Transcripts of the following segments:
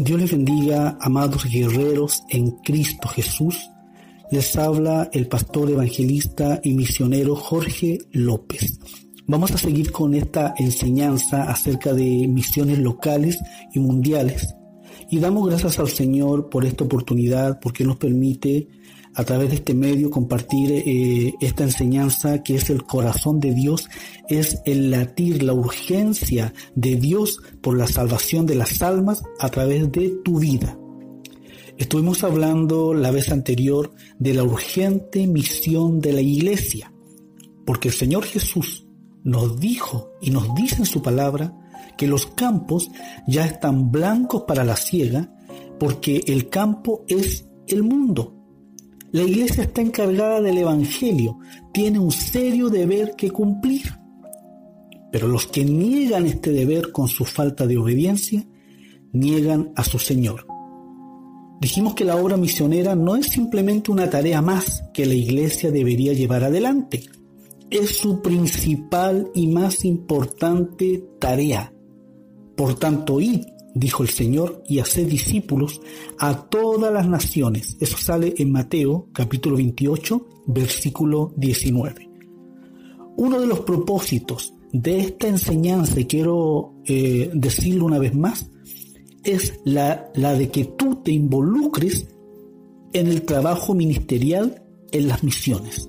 Dios les bendiga, amados guerreros en Cristo Jesús. Les habla el pastor evangelista y misionero Jorge López. Vamos a seguir con esta enseñanza acerca de misiones locales y mundiales. Y damos gracias al Señor por esta oportunidad, porque nos permite a través de este medio compartir eh, esta enseñanza que es el corazón de Dios, es el latir, la urgencia de Dios por la salvación de las almas a través de tu vida. Estuvimos hablando la vez anterior de la urgente misión de la iglesia, porque el Señor Jesús nos dijo y nos dice en su palabra que los campos ya están blancos para la siega, porque el campo es el mundo. La iglesia está encargada del Evangelio, tiene un serio deber que cumplir. Pero los que niegan este deber con su falta de obediencia, niegan a su Señor. Dijimos que la obra misionera no es simplemente una tarea más que la iglesia debería llevar adelante. Es su principal y más importante tarea. Por tanto, id dijo el Señor, y hacer discípulos a todas las naciones. Eso sale en Mateo capítulo 28, versículo 19. Uno de los propósitos de esta enseñanza, y quiero eh, decirlo una vez más, es la, la de que tú te involucres en el trabajo ministerial en las misiones.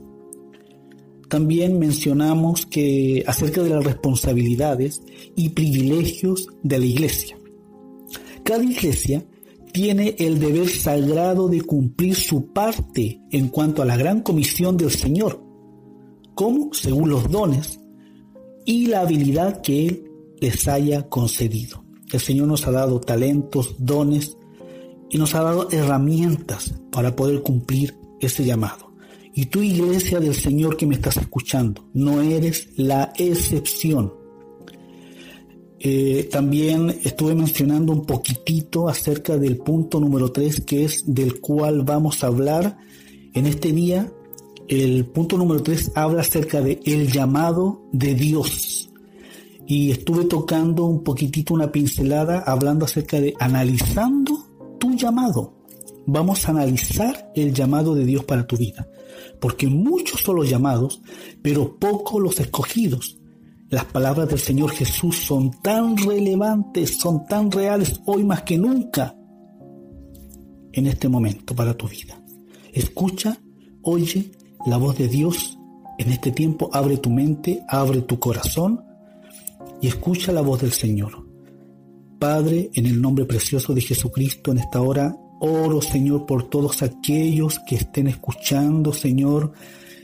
También mencionamos que acerca de las responsabilidades y privilegios de la iglesia. Cada iglesia tiene el deber sagrado de cumplir su parte en cuanto a la gran comisión del Señor, como según los dones y la habilidad que Él les haya concedido. El Señor nos ha dado talentos, dones y nos ha dado herramientas para poder cumplir ese llamado. Y tú, iglesia del Señor que me estás escuchando, no eres la excepción. Eh, también estuve mencionando un poquitito acerca del punto número 3, que es del cual vamos a hablar en este día. El punto número 3 habla acerca de el llamado de Dios. Y estuve tocando un poquitito una pincelada hablando acerca de analizando tu llamado. Vamos a analizar el llamado de Dios para tu vida. Porque muchos son los llamados, pero pocos los escogidos. Las palabras del Señor Jesús son tan relevantes, son tan reales hoy más que nunca en este momento para tu vida. Escucha, oye la voz de Dios en este tiempo, abre tu mente, abre tu corazón y escucha la voz del Señor. Padre, en el nombre precioso de Jesucristo, en esta hora, oro, Señor, por todos aquellos que estén escuchando, Señor,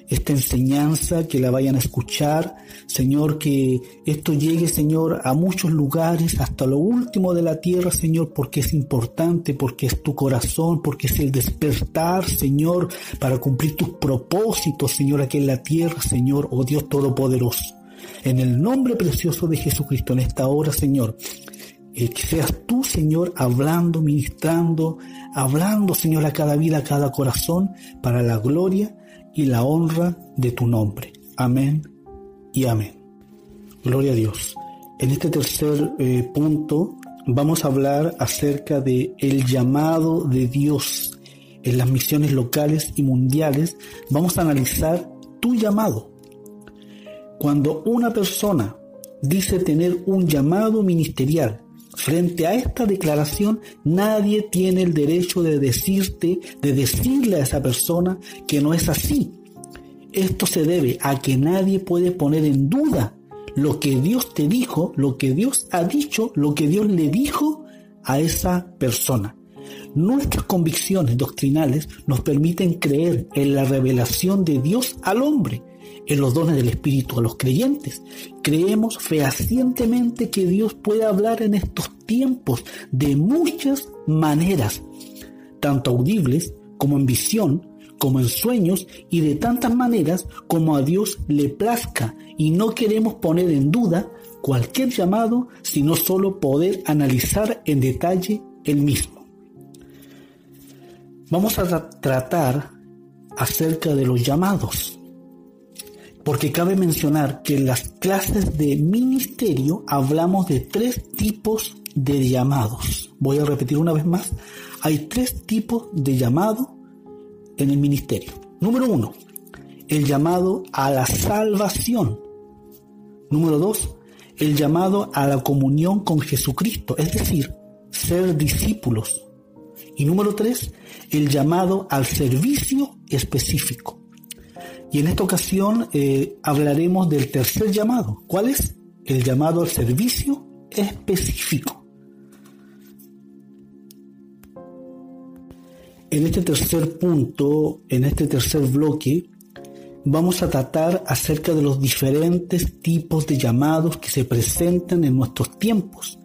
esta enseñanza, que la vayan a escuchar. Señor, que esto llegue, Señor, a muchos lugares, hasta lo último de la tierra, Señor, porque es importante, porque es tu corazón, porque es el despertar, Señor, para cumplir tus propósitos, Señor, aquí en la tierra, Señor, oh Dios Todopoderoso. En el nombre precioso de Jesucristo, en esta hora, Señor, eh, que seas tú, Señor, hablando, ministrando, hablando, Señor, a cada vida, a cada corazón, para la gloria y la honra de tu nombre. Amén y amén. Gloria a Dios. En este tercer eh, punto vamos a hablar acerca de el llamado de Dios en las misiones locales y mundiales. Vamos a analizar tu llamado. Cuando una persona dice tener un llamado ministerial, Frente a esta declaración, nadie tiene el derecho de decirte, de decirle a esa persona que no es así. Esto se debe a que nadie puede poner en duda lo que Dios te dijo, lo que Dios ha dicho, lo que Dios le dijo a esa persona. Nuestras convicciones doctrinales nos permiten creer en la revelación de Dios al hombre en los dones del Espíritu a los creyentes. Creemos fehacientemente que Dios puede hablar en estos tiempos de muchas maneras, tanto audibles como en visión, como en sueños y de tantas maneras como a Dios le plazca y no queremos poner en duda cualquier llamado, sino solo poder analizar en detalle el mismo. Vamos a tratar acerca de los llamados porque cabe mencionar que en las clases de ministerio hablamos de tres tipos de llamados. Voy a repetir una vez más. Hay tres tipos de llamado en el ministerio. Número uno, el llamado a la salvación. Número dos, el llamado a la comunión con Jesucristo, es decir, ser discípulos. Y número tres, el llamado al servicio específico. Y en esta ocasión eh, hablaremos del tercer llamado. ¿Cuál es? El llamado al servicio específico. En este tercer punto, en este tercer bloque, vamos a tratar acerca de los diferentes tipos de llamados que se presentan en nuestros tiempos.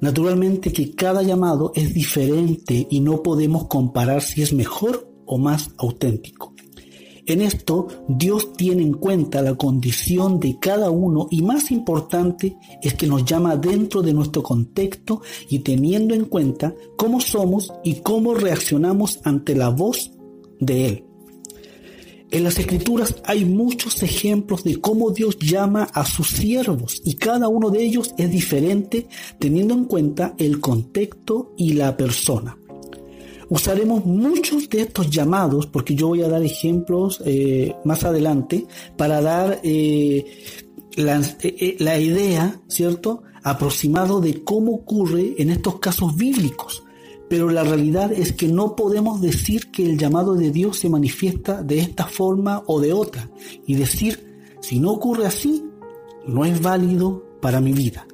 Naturalmente que cada llamado es diferente y no podemos comparar si es mejor o más auténtico. En esto, Dios tiene en cuenta la condición de cada uno y más importante es que nos llama dentro de nuestro contexto y teniendo en cuenta cómo somos y cómo reaccionamos ante la voz de Él. En las escrituras hay muchos ejemplos de cómo Dios llama a sus siervos y cada uno de ellos es diferente teniendo en cuenta el contexto y la persona. Usaremos muchos de estos llamados, porque yo voy a dar ejemplos eh, más adelante, para dar eh, la, eh, la idea, ¿cierto?, aproximado de cómo ocurre en estos casos bíblicos. Pero la realidad es que no podemos decir que el llamado de Dios se manifiesta de esta forma o de otra. Y decir, si no ocurre así, no es válido para mi vida.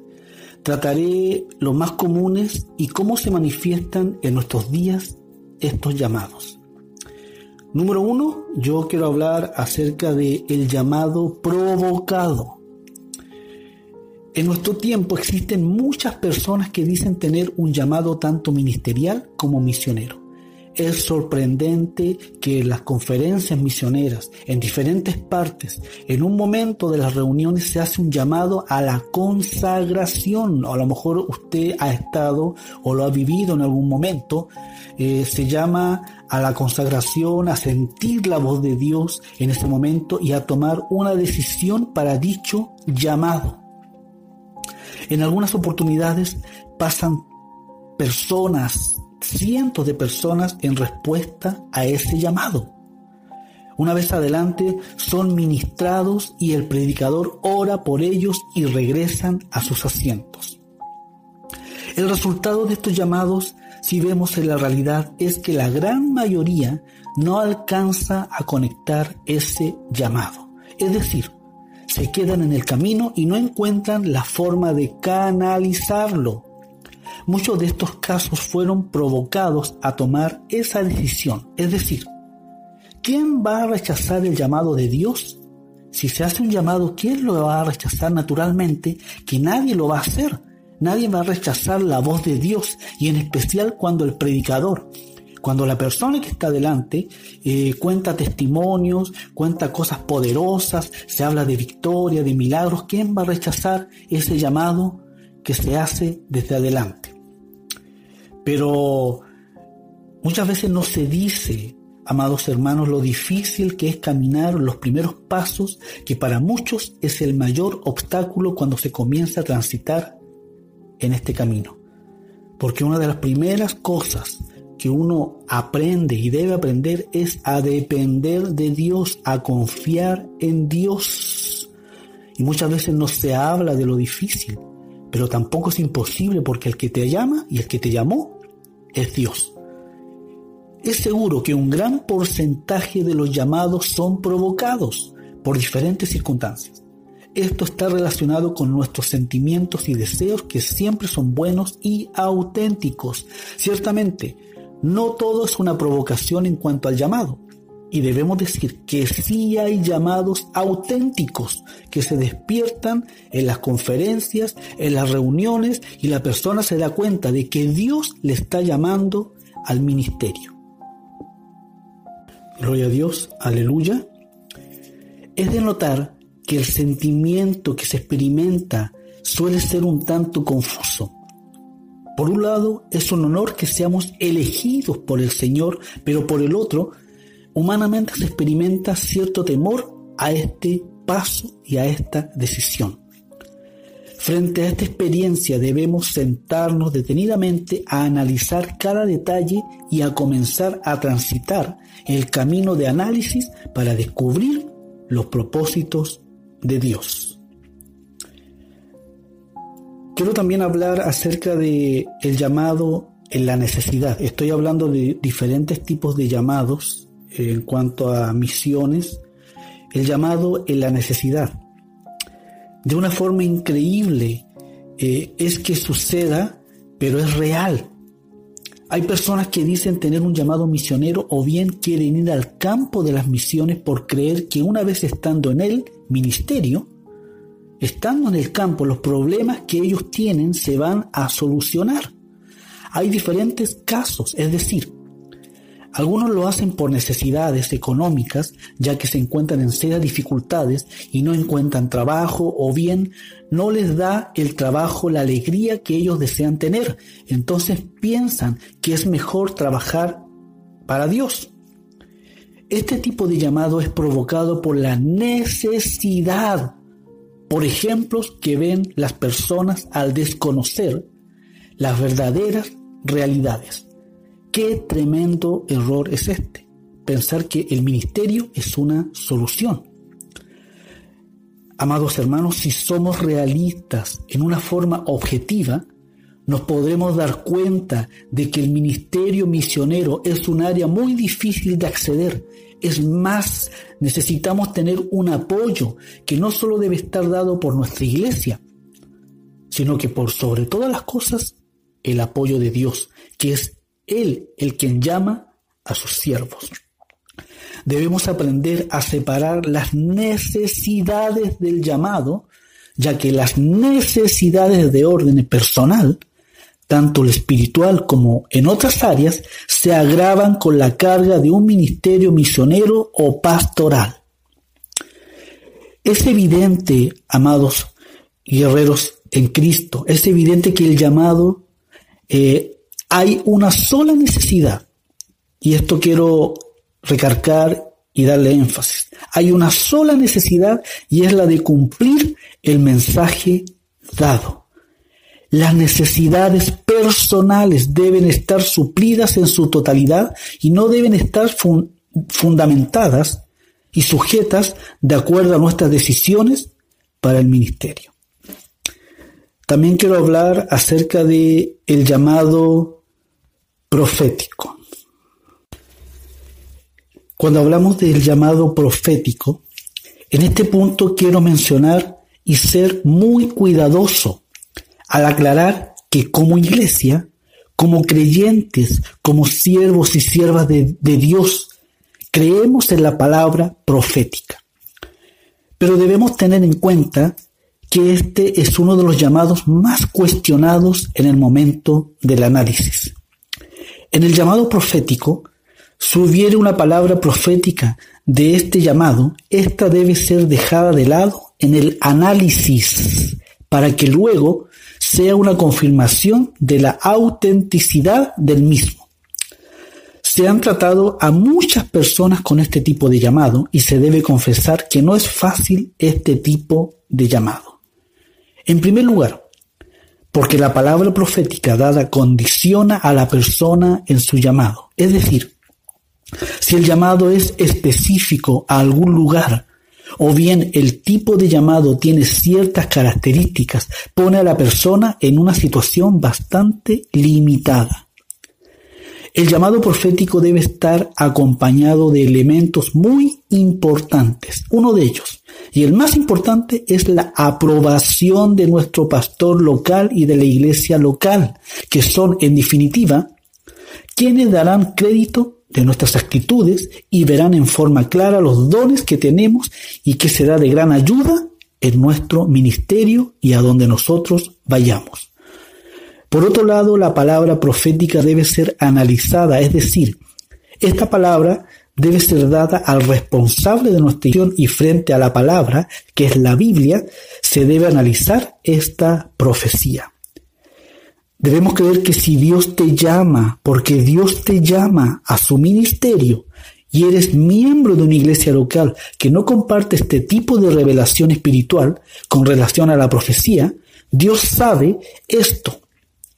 Trataré los más comunes y cómo se manifiestan en nuestros días estos llamados. Número uno, yo quiero hablar acerca de el llamado provocado. En nuestro tiempo existen muchas personas que dicen tener un llamado tanto ministerial como misionero. Es sorprendente que las conferencias misioneras en diferentes partes, en un momento de las reuniones se hace un llamado a la consagración. A lo mejor usted ha estado o lo ha vivido en algún momento. Eh, se llama a la consagración, a sentir la voz de Dios en ese momento y a tomar una decisión para dicho llamado. En algunas oportunidades pasan personas cientos de personas en respuesta a ese llamado. Una vez adelante son ministrados y el predicador ora por ellos y regresan a sus asientos. El resultado de estos llamados, si vemos en la realidad, es que la gran mayoría no alcanza a conectar ese llamado. Es decir, se quedan en el camino y no encuentran la forma de canalizarlo Muchos de estos casos fueron provocados a tomar esa decisión. Es decir, ¿quién va a rechazar el llamado de Dios? Si se hace un llamado, ¿quién lo va a rechazar naturalmente? Que nadie lo va a hacer. Nadie va a rechazar la voz de Dios y en especial cuando el predicador, cuando la persona que está delante eh, cuenta testimonios, cuenta cosas poderosas, se habla de victoria, de milagros, ¿quién va a rechazar ese llamado que se hace desde adelante? Pero muchas veces no se dice, amados hermanos, lo difícil que es caminar los primeros pasos, que para muchos es el mayor obstáculo cuando se comienza a transitar en este camino. Porque una de las primeras cosas que uno aprende y debe aprender es a depender de Dios, a confiar en Dios. Y muchas veces no se habla de lo difícil, pero tampoco es imposible porque el que te llama y el que te llamó es Dios. Es seguro que un gran porcentaje de los llamados son provocados por diferentes circunstancias. Esto está relacionado con nuestros sentimientos y deseos que siempre son buenos y auténticos. Ciertamente, no todo es una provocación en cuanto al llamado. Y debemos decir que sí hay llamados auténticos que se despiertan en las conferencias, en las reuniones y la persona se da cuenta de que Dios le está llamando al ministerio. Gloria a Dios, aleluya. Es de notar que el sentimiento que se experimenta suele ser un tanto confuso. Por un lado, es un honor que seamos elegidos por el Señor, pero por el otro, humanamente se experimenta cierto temor a este paso y a esta decisión. Frente a esta experiencia debemos sentarnos detenidamente a analizar cada detalle y a comenzar a transitar el camino de análisis para descubrir los propósitos de Dios. Quiero también hablar acerca de el llamado en la necesidad. Estoy hablando de diferentes tipos de llamados en cuanto a misiones. El llamado en la necesidad de una forma increíble eh, es que suceda, pero es real. Hay personas que dicen tener un llamado misionero o bien quieren ir al campo de las misiones por creer que una vez estando en el ministerio, estando en el campo, los problemas que ellos tienen se van a solucionar. Hay diferentes casos, es decir, algunos lo hacen por necesidades económicas, ya que se encuentran en serias dificultades y no encuentran trabajo o bien no les da el trabajo la alegría que ellos desean tener. Entonces piensan que es mejor trabajar para Dios. Este tipo de llamado es provocado por la necesidad, por ejemplos que ven las personas al desconocer las verdaderas realidades. Qué tremendo error es este, pensar que el ministerio es una solución. Amados hermanos, si somos realistas en una forma objetiva, nos podremos dar cuenta de que el ministerio misionero es un área muy difícil de acceder. Es más, necesitamos tener un apoyo que no solo debe estar dado por nuestra iglesia, sino que por sobre todas las cosas, el apoyo de Dios, que es él el quien llama a sus siervos. Debemos aprender a separar las necesidades del llamado, ya que las necesidades de orden personal, tanto el espiritual como en otras áreas, se agravan con la carga de un ministerio misionero o pastoral. Es evidente, amados guerreros en Cristo, es evidente que el llamado eh, hay una sola necesidad, y esto quiero recargar y darle énfasis. Hay una sola necesidad y es la de cumplir el mensaje dado. Las necesidades personales deben estar suplidas en su totalidad y no deben estar fundamentadas y sujetas de acuerdo a nuestras decisiones para el ministerio. También quiero hablar acerca de el llamado profético. Cuando hablamos del llamado profético, en este punto quiero mencionar y ser muy cuidadoso al aclarar que como iglesia, como creyentes, como siervos y siervas de, de Dios, creemos en la palabra profética. Pero debemos tener en cuenta que este es uno de los llamados más cuestionados en el momento del análisis. En el llamado profético, si hubiere una palabra profética de este llamado, esta debe ser dejada de lado en el análisis para que luego sea una confirmación de la autenticidad del mismo. Se han tratado a muchas personas con este tipo de llamado y se debe confesar que no es fácil este tipo de llamado. En primer lugar, porque la palabra profética dada condiciona a la persona en su llamado. Es decir, si el llamado es específico a algún lugar, o bien el tipo de llamado tiene ciertas características, pone a la persona en una situación bastante limitada. El llamado profético debe estar acompañado de elementos muy importantes. Uno de ellos, y el más importante, es la aprobación de nuestro pastor local y de la iglesia local, que son, en definitiva, quienes darán crédito de nuestras actitudes y verán en forma clara los dones que tenemos y que será de gran ayuda en nuestro ministerio y a donde nosotros vayamos. Por otro lado, la palabra profética debe ser analizada, es decir, esta palabra debe ser dada al responsable de nuestra acción y frente a la palabra, que es la Biblia, se debe analizar esta profecía. Debemos creer que si Dios te llama, porque Dios te llama a su ministerio, y eres miembro de una iglesia local que no comparte este tipo de revelación espiritual con relación a la profecía, Dios sabe esto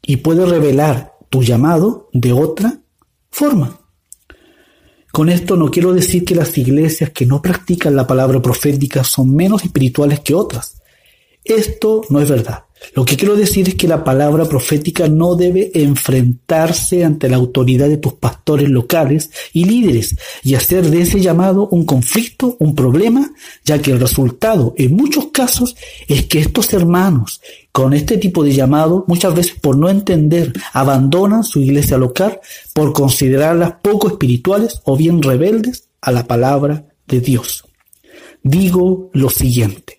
y puede revelar tu llamado de otra forma. Con esto no quiero decir que las iglesias que no practican la palabra profética son menos espirituales que otras. Esto no es verdad. Lo que quiero decir es que la palabra profética no debe enfrentarse ante la autoridad de tus pastores locales y líderes y hacer de ese llamado un conflicto, un problema, ya que el resultado en muchos casos es que estos hermanos con este tipo de llamado muchas veces por no entender abandonan su iglesia local por considerarlas poco espirituales o bien rebeldes a la palabra de Dios. Digo lo siguiente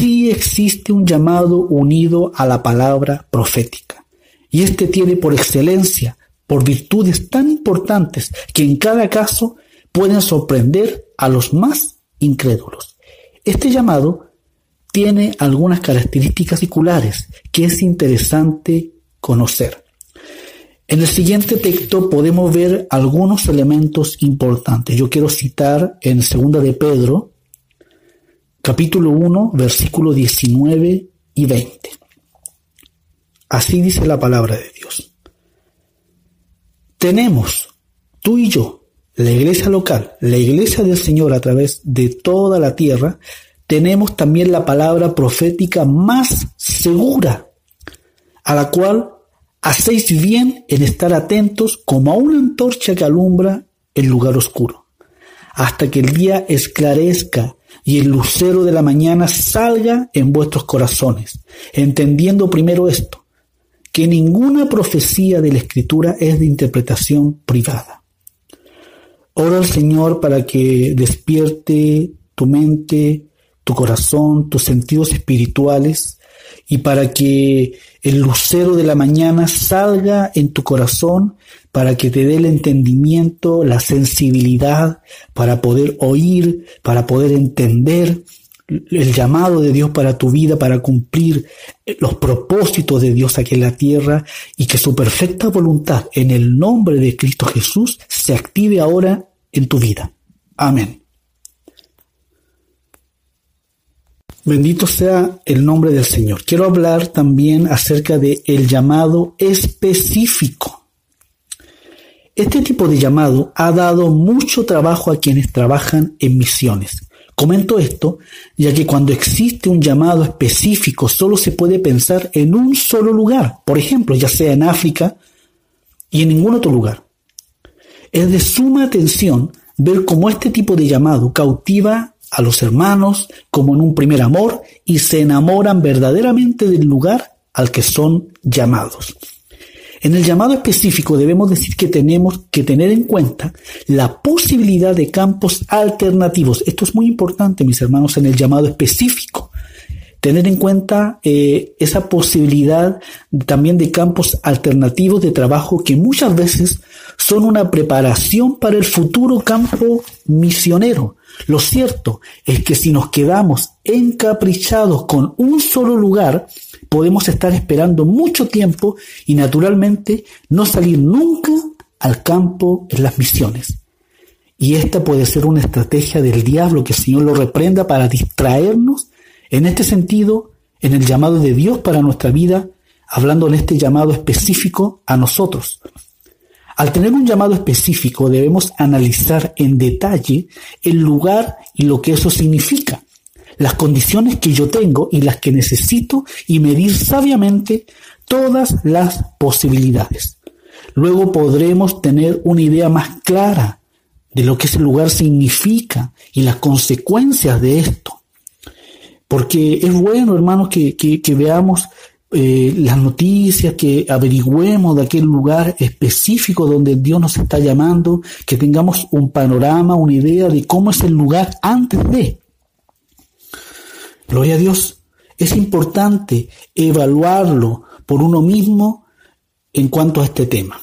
sí existe un llamado unido a la palabra profética. Y este tiene por excelencia, por virtudes tan importantes que en cada caso pueden sorprender a los más incrédulos. Este llamado tiene algunas características particulares que es interesante conocer. En el siguiente texto podemos ver algunos elementos importantes. Yo quiero citar en segunda de Pedro, capítulo 1, versículo 19 y 20. Así dice la palabra de Dios. Tenemos, tú y yo, la iglesia local, la iglesia del Señor a través de toda la tierra, tenemos también la palabra profética más segura, a la cual hacéis bien en estar atentos como a una antorcha que alumbra el lugar oscuro, hasta que el día esclarezca y el lucero de la mañana salga en vuestros corazones, entendiendo primero esto, que ninguna profecía de la Escritura es de interpretación privada. Ora al Señor para que despierte tu mente, tu corazón, tus sentidos espirituales y para que el lucero de la mañana salga en tu corazón para que te dé el entendimiento, la sensibilidad, para poder oír, para poder entender el llamado de Dios para tu vida, para cumplir los propósitos de Dios aquí en la tierra y que su perfecta voluntad en el nombre de Cristo Jesús se active ahora en tu vida. Amén. Bendito sea el nombre del Señor. Quiero hablar también acerca de el llamado específico. Este tipo de llamado ha dado mucho trabajo a quienes trabajan en misiones. Comento esto ya que cuando existe un llamado específico solo se puede pensar en un solo lugar, por ejemplo, ya sea en África y en ningún otro lugar. Es de suma atención ver cómo este tipo de llamado cautiva a los hermanos como en un primer amor y se enamoran verdaderamente del lugar al que son llamados. En el llamado específico debemos decir que tenemos que tener en cuenta la posibilidad de campos alternativos. Esto es muy importante, mis hermanos, en el llamado específico. Tener en cuenta eh, esa posibilidad también de campos alternativos de trabajo que muchas veces son una preparación para el futuro campo misionero. Lo cierto es que si nos quedamos encaprichados con un solo lugar, podemos estar esperando mucho tiempo y naturalmente no salir nunca al campo en las misiones. Y esta puede ser una estrategia del diablo que el Señor lo reprenda para distraernos en este sentido, en el llamado de Dios para nuestra vida, hablando en este llamado específico a nosotros. Al tener un llamado específico debemos analizar en detalle el lugar y lo que eso significa las condiciones que yo tengo y las que necesito y medir sabiamente todas las posibilidades. Luego podremos tener una idea más clara de lo que ese lugar significa y las consecuencias de esto. Porque es bueno, hermanos, que, veamos eh, las noticias, que averigüemos de aquel lugar específico donde Dios nos está llamando, que tengamos un panorama, una idea de cómo es el lugar antes de. Gloria a Dios. Es importante evaluarlo por uno mismo en cuanto a este tema.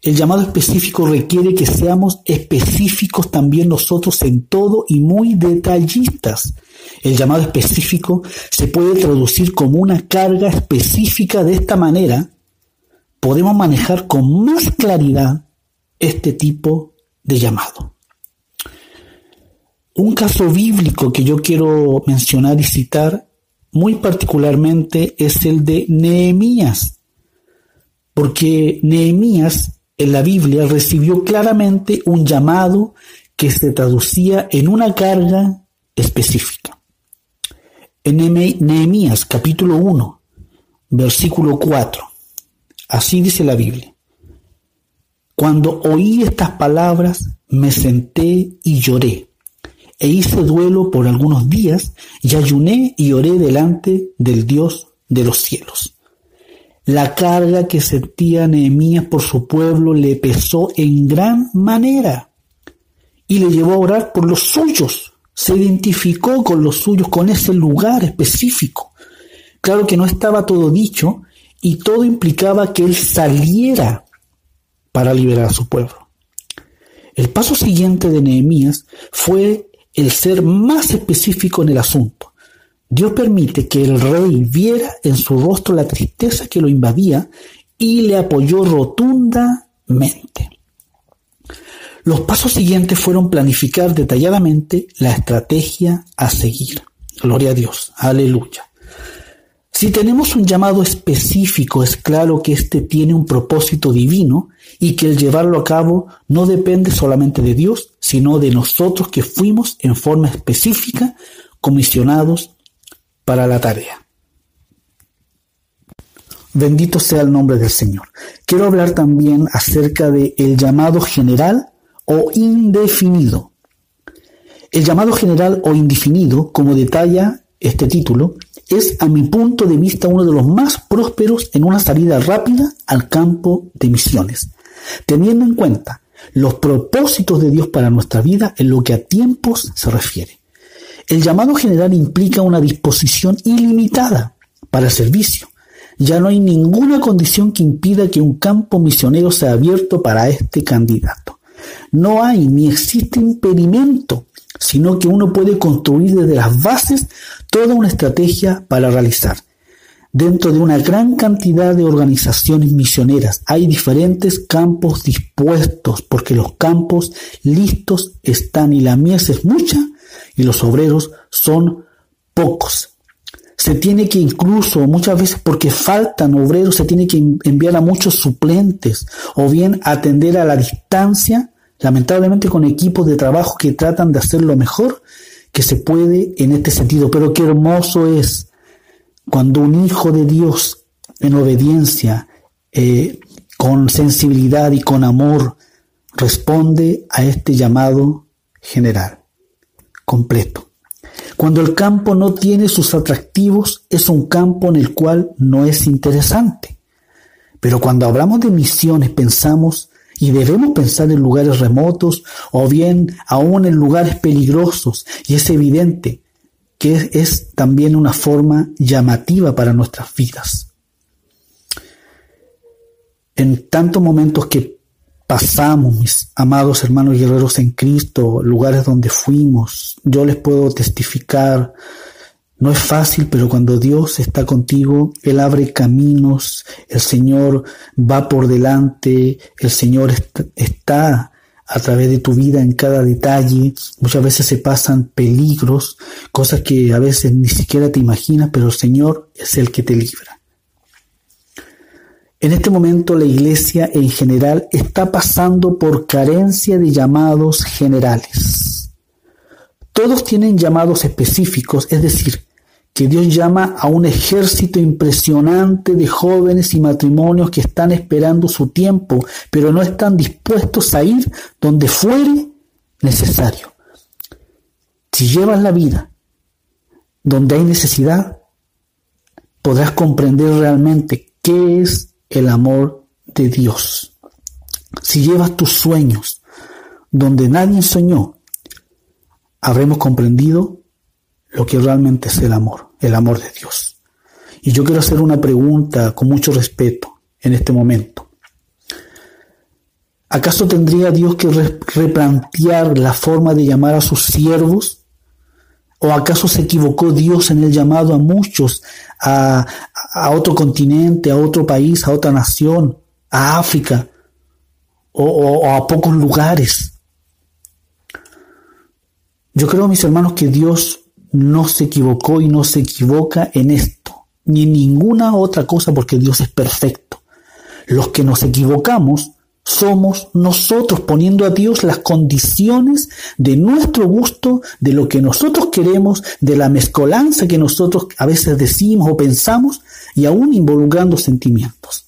El llamado específico requiere que seamos específicos también nosotros en todo y muy detallistas. El llamado específico se puede traducir como una carga específica. De esta manera, podemos manejar con más claridad este tipo de llamado. Un caso bíblico que yo quiero mencionar y citar muy particularmente es el de Nehemías, porque Nehemías en la Biblia recibió claramente un llamado que se traducía en una carga específica. En Nehemías capítulo 1, versículo 4, así dice la Biblia. Cuando oí estas palabras, me senté y lloré, e hice duelo por algunos días, y ayuné y oré delante del Dios de los cielos. La carga que sentía Nehemías por su pueblo le pesó en gran manera y le llevó a orar por los suyos. Se identificó con los suyos, con ese lugar específico. Claro que no estaba todo dicho y todo implicaba que él saliera para liberar a su pueblo. El paso siguiente de Nehemías fue el ser más específico en el asunto. Dios permite que el rey viera en su rostro la tristeza que lo invadía y le apoyó rotundamente. Los pasos siguientes fueron planificar detalladamente la estrategia a seguir. Gloria a Dios, aleluya. Si tenemos un llamado específico, es claro que éste tiene un propósito divino y que el llevarlo a cabo no depende solamente de Dios, sino de nosotros que fuimos en forma específica comisionados para la tarea. Bendito sea el nombre del Señor. Quiero hablar también acerca de el llamado general o indefinido. El llamado general o indefinido, como detalla este título, es a mi punto de vista uno de los más prósperos en una salida rápida al campo de misiones, teniendo en cuenta los propósitos de Dios para nuestra vida en lo que a tiempos se refiere. El llamado general implica una disposición ilimitada para el servicio. Ya no hay ninguna condición que impida que un campo misionero sea abierto para este candidato. No hay ni existe impedimento, sino que uno puede construir desde las bases toda una estrategia para realizar. Dentro de una gran cantidad de organizaciones misioneras hay diferentes campos dispuestos porque los campos listos están y la mies es mucha y los obreros son pocos. Se tiene que incluso muchas veces porque faltan obreros, se tiene que enviar a muchos suplentes o bien atender a la distancia, lamentablemente con equipos de trabajo que tratan de hacer lo mejor que se puede en este sentido. Pero qué hermoso es cuando un hijo de Dios en obediencia, eh, con sensibilidad y con amor, responde a este llamado general completo. Cuando el campo no tiene sus atractivos, es un campo en el cual no es interesante. Pero cuando hablamos de misiones, pensamos y debemos pensar en lugares remotos o bien aún en lugares peligrosos. Y es evidente que es también una forma llamativa para nuestras vidas. En tantos momentos que pasamos, mis amados hermanos guerreros en Cristo, lugares donde fuimos. Yo les puedo testificar, no es fácil, pero cuando Dios está contigo, Él abre caminos, el Señor va por delante, el Señor está a través de tu vida en cada detalle. Muchas veces se pasan peligros, cosas que a veces ni siquiera te imaginas, pero el Señor es el que te libra. En este momento la iglesia en general está pasando por carencia de llamados generales. Todos tienen llamados específicos, es decir, que Dios llama a un ejército impresionante de jóvenes y matrimonios que están esperando su tiempo, pero no están dispuestos a ir donde fuere necesario. Si llevas la vida donde hay necesidad, podrás comprender realmente qué es el amor de Dios. Si llevas tus sueños donde nadie soñó, habremos comprendido lo que realmente es el amor, el amor de Dios. Y yo quiero hacer una pregunta con mucho respeto en este momento. ¿Acaso tendría Dios que replantear la forma de llamar a sus siervos ¿O acaso se equivocó Dios en el llamado a muchos a, otro continente, a otro país, a otra nación, a África o, a pocos lugares? Yo creo, mis hermanos, que Dios no se equivocó y no se equivoca en esto, ni en ninguna otra cosa porque Dios es perfecto. Los que nos equivocamos somos nosotros poniendo a Dios las condiciones de nuestro gusto, de lo que nosotros queremos, de la mezcolanza que nosotros a veces decimos o pensamos y aún involucrando sentimientos.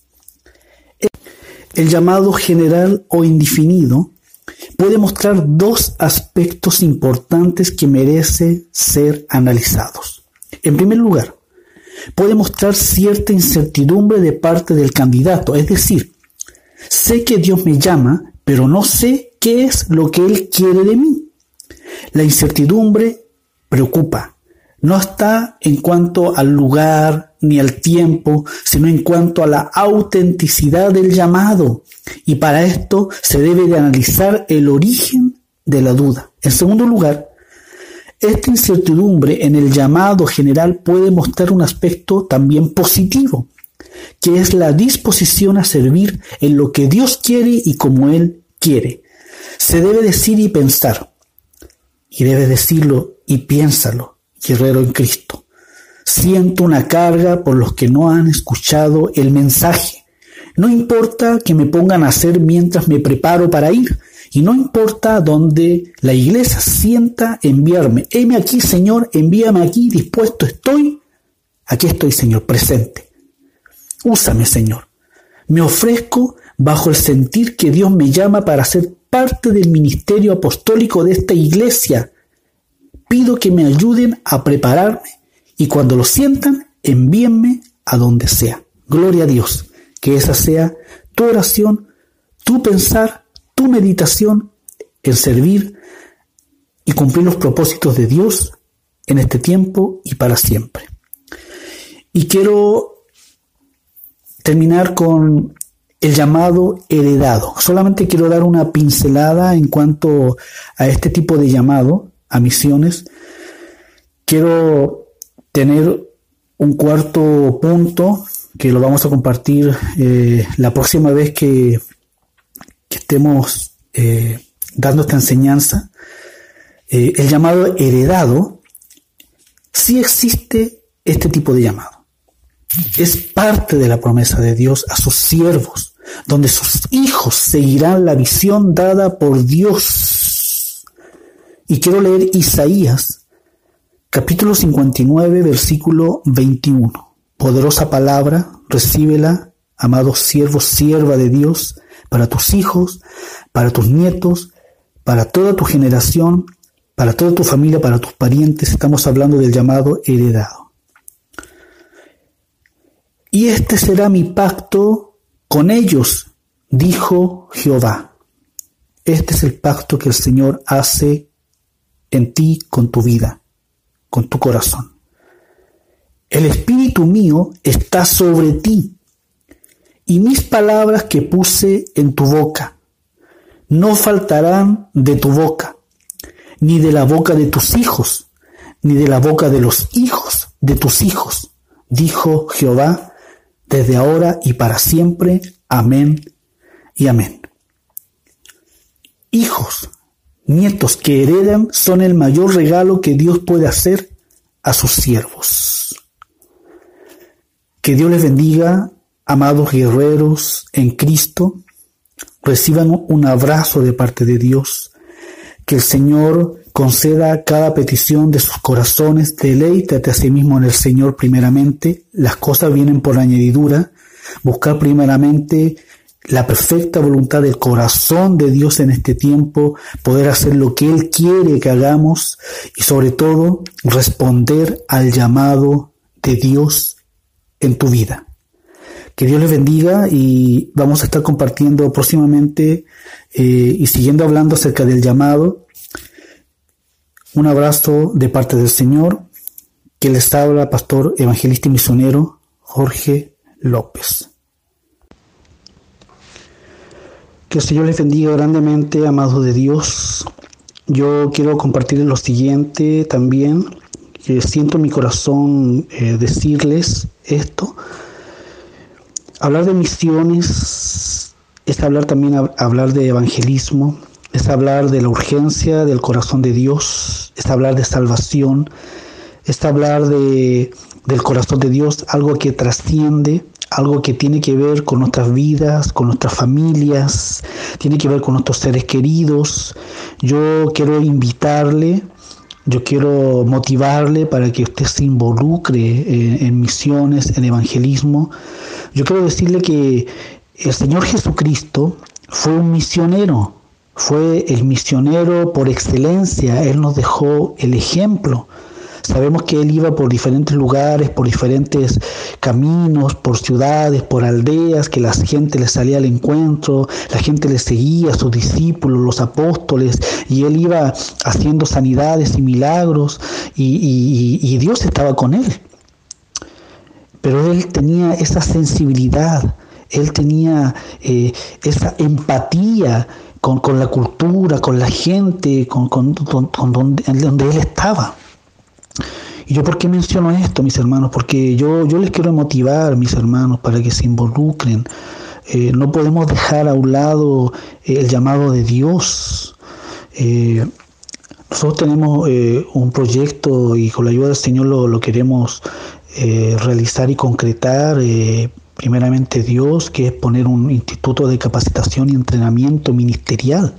El llamado general o indefinido puede mostrar dos aspectos importantes que merecen ser analizados. En primer lugar, puede mostrar cierta incertidumbre de parte del candidato, es decir, sé que Dios me llama, pero no sé qué es lo que Él quiere de mí. La incertidumbre preocupa. No está en cuanto al lugar ni al tiempo, sino en cuanto a la autenticidad del llamado. Y para esto se debe de analizar el origen de la duda. En segundo lugar, esta incertidumbre en el llamado general puede mostrar un aspecto también positivo, que es la disposición a servir en lo que Dios quiere y como Él quiere. Se debe decir y pensar, y debe decirlo y piénsalo, guerrero en Cristo. Siento una carga por los que no han escuchado el mensaje. No importa que me pongan a hacer mientras me preparo para ir, y no importa dónde la iglesia sienta enviarme. Heme aquí, Señor, envíame aquí, dispuesto estoy. Aquí estoy, Señor, presente. Úsame, Señor. Me ofrezco bajo el sentir que Dios me llama para ser parte del ministerio apostólico de esta iglesia. Pido que me ayuden a prepararme y cuando lo sientan, envíenme a donde sea. Gloria a Dios. Que esa sea tu oración, tu pensar, tu meditación en servir y cumplir los propósitos de Dios en este tiempo y para siempre. Y quiero terminar con el llamado heredado. Solamente quiero dar una pincelada en cuanto a este tipo de llamado a misiones. Quiero tener un cuarto punto que lo vamos a compartir eh, la próxima vez que, estemos eh, dando esta enseñanza. Eh, el llamado heredado, sí existe este tipo de llamado es parte de la promesa de Dios a sus siervos, donde sus hijos seguirán la visión dada por Dios. Y quiero leer Isaías, capítulo 59, versículo 21. Poderosa palabra, recíbela, amados siervos, sierva de Dios, para tus hijos, para tus nietos, para toda tu generación, para toda tu familia, para tus parientes. Estamos hablando del llamado heredado. Y este será mi pacto con ellos, dijo Jehová. Este es el pacto que el Señor hace en ti con tu vida, con tu corazón. El Espíritu mío está sobre ti y mis palabras que puse en tu boca no faltarán de tu boca, ni de la boca de tus hijos, ni de la boca de los hijos de tus hijos, dijo Jehová desde ahora y para siempre. Amén y amén. Hijos, nietos que heredan son el mayor regalo que Dios puede hacer a sus siervos. Que Dios les bendiga, amados guerreros en Cristo. Reciban un abrazo de parte de Dios. Que el Señor conceda cada petición de sus corazones, deleítate a sí mismo en el Señor primeramente, las cosas vienen por añadidura, buscar primeramente la perfecta voluntad del corazón de Dios en este tiempo, poder hacer lo que Él quiere que hagamos y sobre todo responder al llamado de Dios en tu vida. Que Dios les bendiga y vamos a estar compartiendo próximamente eh, y siguiendo hablando acerca del llamado un abrazo de parte del Señor, que les habla pastor evangelista y misionero Jorge López. Que el Señor les bendiga grandemente, amados de Dios. Yo quiero compartirles lo siguiente también, que siento en mi corazón eh, decirles esto. Hablar de misiones es hablar también hablar de evangelismo, es hablar de la urgencia del corazón de Dios, es hablar de salvación, es hablar de, del corazón de Dios, algo que trasciende, algo que tiene que ver con nuestras vidas, con nuestras familias, tiene que ver con nuestros seres queridos. Yo quiero invitarle, yo quiero motivarle para que usted se involucre en, misiones, en evangelismo. Yo quiero decirle que el Señor Jesucristo fue un misionero, fue el misionero por excelencia, Él nos dejó el ejemplo. Sabemos que él iba por diferentes lugares, por diferentes caminos, por ciudades, por aldeas, que la gente le salía al encuentro, la gente le seguía, sus discípulos, los apóstoles, y él iba haciendo sanidades y milagros, y, Dios estaba con él. Pero él tenía esa sensibilidad, él tenía eh, esa empatía con, la cultura, con la gente, con, donde, donde él estaba. ¿Y yo por qué menciono esto, mis hermanos? Porque yo, yo les quiero motivar, mis hermanos, para que se involucren. Eh, no podemos dejar a un lado eh, el llamado de Dios. Eh, nosotros tenemos un proyecto y con la ayuda del Señor lo, lo queremos realizar y concretar. Primeramente Dios, que es poner un instituto de capacitación y entrenamiento ministerial.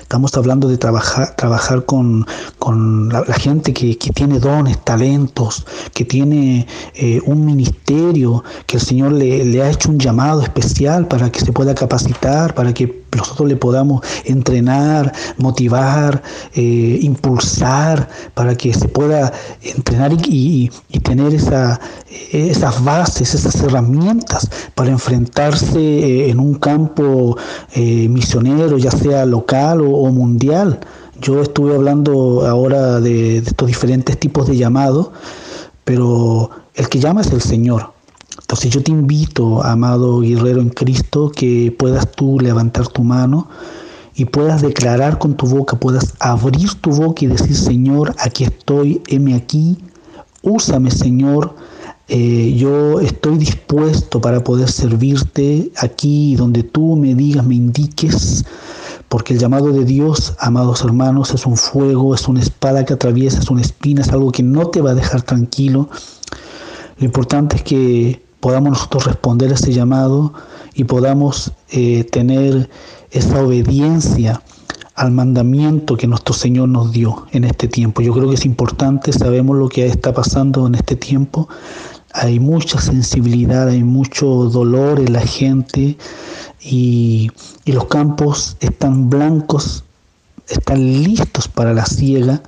Estamos hablando de trabajar, trabajar con, la, gente que, tiene dones, talentos, que tiene eh, un ministerio, que el Señor le, le ha hecho un llamado especial para que se pueda capacitar, para que nosotros le podamos entrenar, motivar, eh, impulsar, para que se pueda entrenar y, tener esa, esas bases, esas herramientas para enfrentarse eh, en un campo eh, misionero, ya sea local o, mundial. Yo estuve hablando ahora de, de estos diferentes tipos de llamados, pero el que llama es el Señor. Entonces yo te invito, amado guerrero en Cristo, que puedas tú levantar tu mano y puedas declarar con tu boca, puedas abrir tu boca y decir, Señor, aquí estoy, heme aquí, úsame, Señor. Eh, yo estoy dispuesto para poder servirte aquí donde tú me digas, me indiques, porque el llamado de Dios, amados hermanos, es un fuego, es una espada que atraviesa, es una espina, es algo que no te va a dejar tranquilo. Lo importante es que podamos nosotros responder a ese llamado y podamos eh, tener esa obediencia al mandamiento que nuestro Señor nos dio en este tiempo. Yo creo que es importante, sabemos lo que está pasando en este tiempo, hay mucha sensibilidad, hay mucho dolor en la gente y, y los campos están blancos, están listos para la siega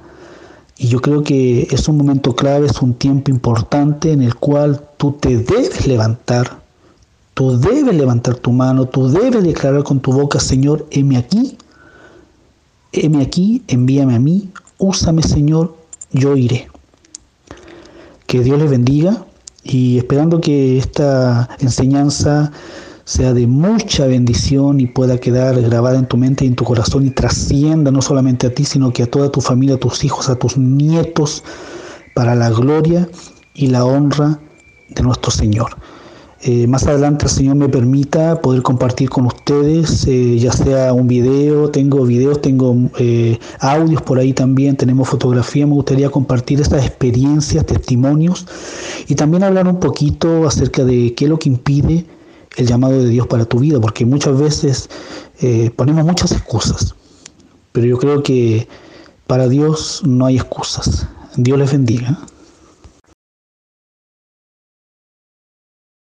y yo creo que es un momento clave, es un tiempo importante en el cual tú te debes levantar, tú debes levantar tu mano, tú debes declarar con tu boca, Señor, heme aquí, heme aquí, envíame a mí, úsame, Señor, yo iré. Que Dios les bendiga y esperando que esta enseñanza sea de mucha bendición y pueda quedar grabada en tu mente y en tu corazón y trascienda no solamente a ti, sino que a toda tu familia, a tus hijos, a tus nietos, para la gloria y la honra de nuestro Señor. Eh, más adelante el Señor me permita poder compartir con ustedes, eh, ya sea un video, tengo videos, tengo eh, audios por ahí también, tenemos fotografía, me gustaría compartir estas experiencias, testimonios y también hablar un poquito acerca de qué es lo que impide el llamado de Dios para tu vida, porque muchas veces eh, ponemos muchas excusas, pero yo creo que para Dios no hay excusas. Dios les bendiga.